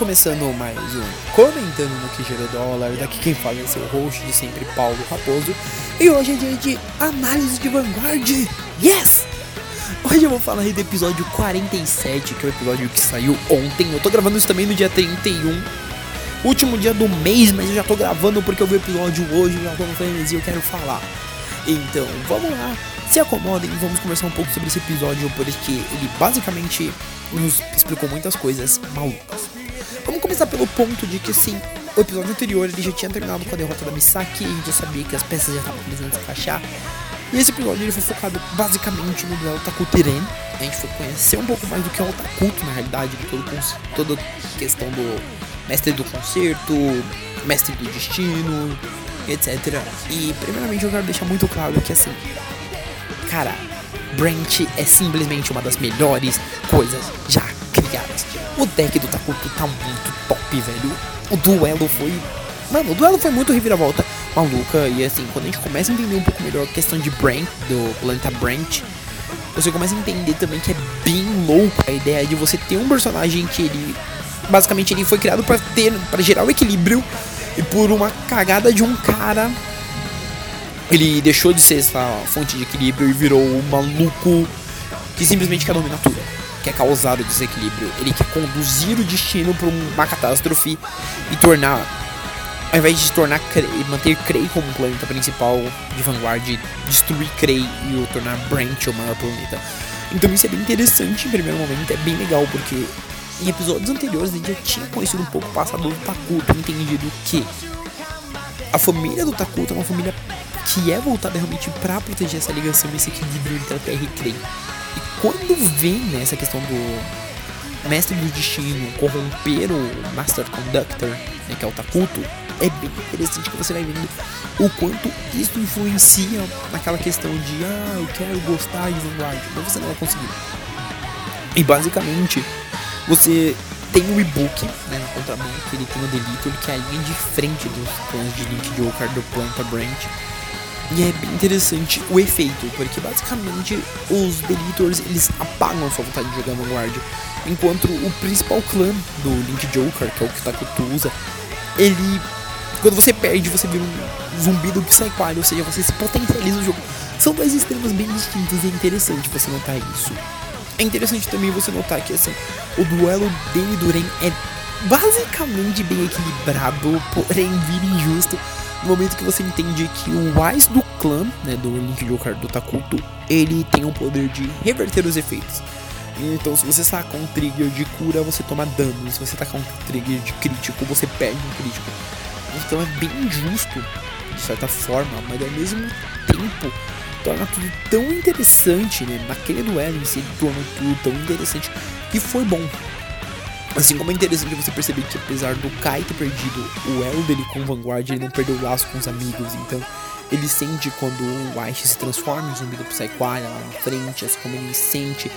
começando mais um Comentando no que gerou dólar. Daqui quem fala é seu host de sempre, Paulo Raposo. E hoje é dia de análise de Vanguard. Yes! Hoje eu vou falar aí do episódio 47, que é o episódio que saiu ontem. Eu tô gravando isso também no dia 31. Último dia do mês, mas eu já tô gravando porque eu vi o episódio hoje, já tô no e eu quero falar. Então, vamos lá. Se acomodem e vamos conversar um pouco sobre esse episódio, porque ele basicamente nos explicou muitas coisas malucas. Vamos começar pelo ponto de que, sim, o episódio anterior ele já tinha terminado com a derrota da Misaki, a gente já sabia que as peças já estavam começando a encaixar. E esse episódio ele foi focado basicamente no duelo Takutiren. A gente foi conhecer um pouco mais do que é o Takuto, na realidade, de todo, toda a questão do mestre do concerto, mestre do destino, etc. E primeiramente eu quero deixar muito claro que assim, cara, Brent é simplesmente uma das melhores coisas já O deck do Takuto tá muito top, velho. O duelo foi. Mano, o duelo foi muito reviravolta maluca. E assim, quando a gente começa a entender um pouco melhor a questão de Brent, do planeta Brent, você começa a entender também que é bem louco a ideia de você ter um personagem que ele. Basicamente ele foi criado para ter. para gerar o equilíbrio. E por uma cagada de um cara ele deixou de ser essa fonte de equilíbrio e virou um maluco que simplesmente quer dominar tudo. Quer causar o desequilíbrio. Ele quer conduzir o destino para uma catástrofe e tornar. Ao invés de tornar manter Krei como planeta principal de Vanguard, destruir Krei e o tornar Brent o maior planeta. Então isso é bem interessante em primeiro momento, é bem legal, porque em episódios anteriores a gente já tinha conhecido um pouco o passado do Takuto, entendido que a família do Takuto é uma família que é voltada realmente para proteger essa ligação, esse equilíbrio entre a Terra e Krei. E quando vem né, essa questão do Mestre do Destino corromper o Master Conductor, né, que é o Takuto, é bem interessante que você vai vendo o quanto isso influencia naquela questão de ah, eu quero gostar de Vanguard, mas você não vai conseguir. E basicamente, você tem o e-book né, na contramão, que ele tem o Deletor, que é a linha de frente dos planos de Link Joker do Planta Branch e é bem interessante o efeito, porque basicamente os Deletors eles apagam a sua vontade de jogar Vanguard, enquanto o principal clã do Link Joker, que é o que Takuto usa, ele. Quando você perde, você vira um zumbi do Psyquad, ou seja, você se potencializa no jogo. São dois extremos bem distintos e é interessante você notar isso. É interessante também você notar que assim, o duelo dele e do Ren é basicamente bem equilibrado, porém vira injusto no momento que você entende que o Wise do clã, né, do Link Joker do Takuto, ele tem o poder de reverter os efeitos. Então, se você saca um trigger de cura, você toma dano. Se você tacar um trigger de crítico, você perde um crítico. Então é bem justo, de certa forma, mas ao mesmo tempo torna tudo tão interessante, né? Naquele duelo em si, torna tudo tão interessante que foi bom. Assim como é interessante você perceber que apesar do Kai ter perdido o elo dele com o Vanguard, ele não perdeu o laço com os amigos. Então ele sente quando o Aish se transforma em zumbi do Psyquaria lá na frente, assim como ele sente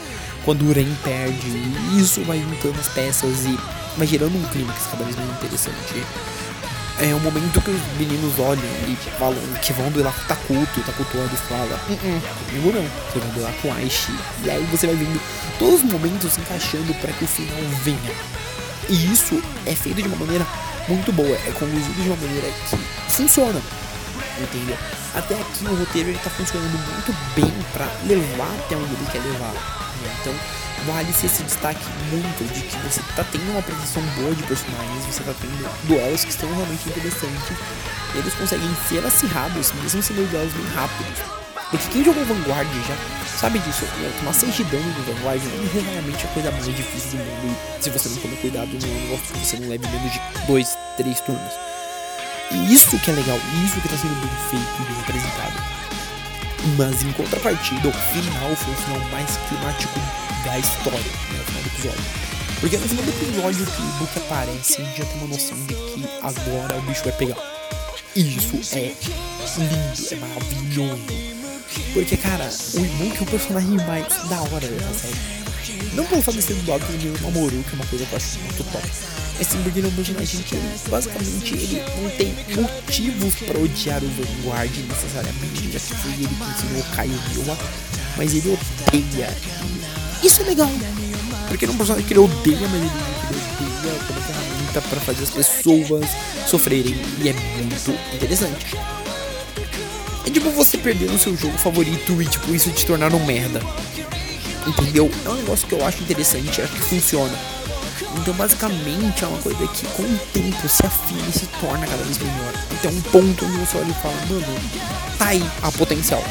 quando o Ren perde. E isso vai juntando as peças e vai gerando um clima que é cada vez mais interessante. É o momento que os meninos olham e falam que vão duelar com o Takuto, o Takuto olha e fala, uh -uh, comigo não, você vai duelar com o Aishi. E aí você vai vendo todos os momentos se encaixando para que o final venha. E isso é feito de uma maneira muito boa, é conduzido de uma maneira que funciona. Entendeu? Até aqui o roteiro ele tá funcionando muito bem para levar até onde ele quer levar. Né? Então vale-se esse destaque muito de que você tá tendo uma apresentação boa de personagens, você tá tendo duelos que estão realmente interessantes. Eles conseguem ser acirrados, mesmo sendo duelos bem rápidos. Porque quem jogou Vanguard já sabe disso. Né? Tomar 6 de dano no Vanguard é realmente a coisa mais difícil do mundo. E se você não tomar cuidado, um negócio você não leve menos de 2, 3 turnos. E isso que é legal, isso que tá sendo bem feito e bem apresentado. Mas em contrapartida, o final foi o final mais climático da história, né, no final do episódio. Porque no final do episódio que o Book aparece, a gente já tem uma noção de que agora o bicho vai pegar. E isso é lindo, é maravilhoso. Porque, cara, o Ibuki é o personagem mais da hora dessa série. Não pelo fato de ser dublado pelo Mamoru, que é uma coisa que eu acho muito top. Mas sim porque é um personagem que, basicamente, ele não tem motivos para odiar o Vanguard necessariamente, já que foi ele que ensinou o Kaio Miwa. Mas ele odeia. Isso é legal, porque ele é um personagem que ele odeia, mas ele, ele odeia como ferramenta para fazer as pessoas sofrerem e é muito interessante. É tipo você perder no seu jogo favorito e tipo isso te tornar um merda. Entendeu? É um negócio que eu acho interessante, acho que funciona. Então basicamente é uma coisa que com o tempo se afina e se torna cada vez melhor. Então um ponto onde você olha e fala, mano, tá aí a potencial.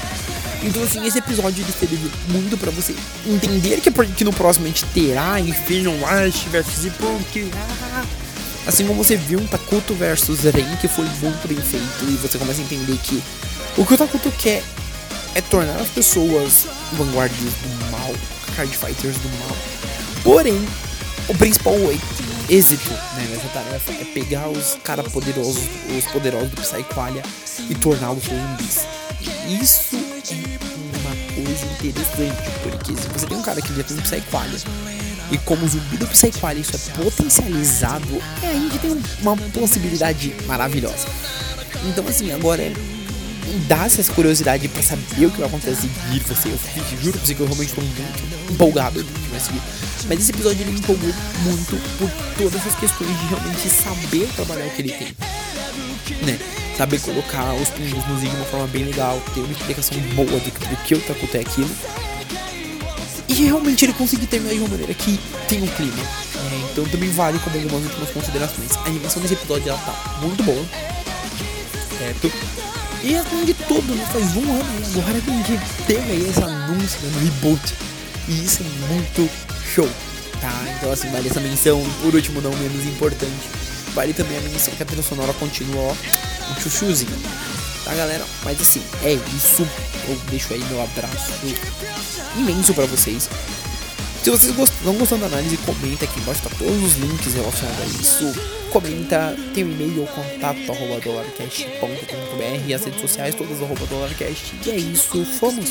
Então, assim, esse episódio ele serviu muito para você entender que, que no próximo a gente terá Inferno Rush versus Punk. Assim como você viu um Takuto versus Ren, que foi muito bem feito, e você começa a entender que o que o Takuto quer é tornar as pessoas vanguardias do mal, card fighters do mal. Porém, o principal êxito né, nessa tarefa é pegar os caras poderosos, os poderosos do Psyqualia e torná-los zumbis. Isso é uma coisa interessante, porque se você tem um cara que já tem um Psyqualia e como zumbi do Psyqualia isso é potencializado, é, a gente tem uma possibilidade maravilhosa. Então assim, agora é dá essa curiosidade pra saber o que vai acontecer seguir você. Eu juro pra você que eu realmente tô muito empolgado seguir. Mas esse episódio ele me empolgou muito por todas essas questões de realmente saber trabalhar o que ele tem. Né? Saber colocar os pingos no Z de uma forma bem legal, ter uma explicação boa do, do que o Takuto é aquilo. E realmente ele conseguir terminar de uma maneira que tem um clima. É, então também vale como algumas últimas considerações. A animação desse episódio ela tá muito boa. Certo? E além de tudo, né, faz um ano e agora que a gente teve aí esse anúncio no reboot. E isso é muito show, tá? Então assim, vale essa menção. Por último, não menos importante, vale também a menção que a trilha sonora continua, ó, um chuchuzinho. Tá, galera? Mas assim, é isso. Eu deixo aí meu abraço imenso para vocês. Se vocês estão gostando da análise, comenta aqui embaixo, tá todos os links relacionados a isso. Comenta, tem o um e-mail, contato, arroba dolarcast.com.br as redes sociais, todas arroba dolarcast. E é isso, fomos!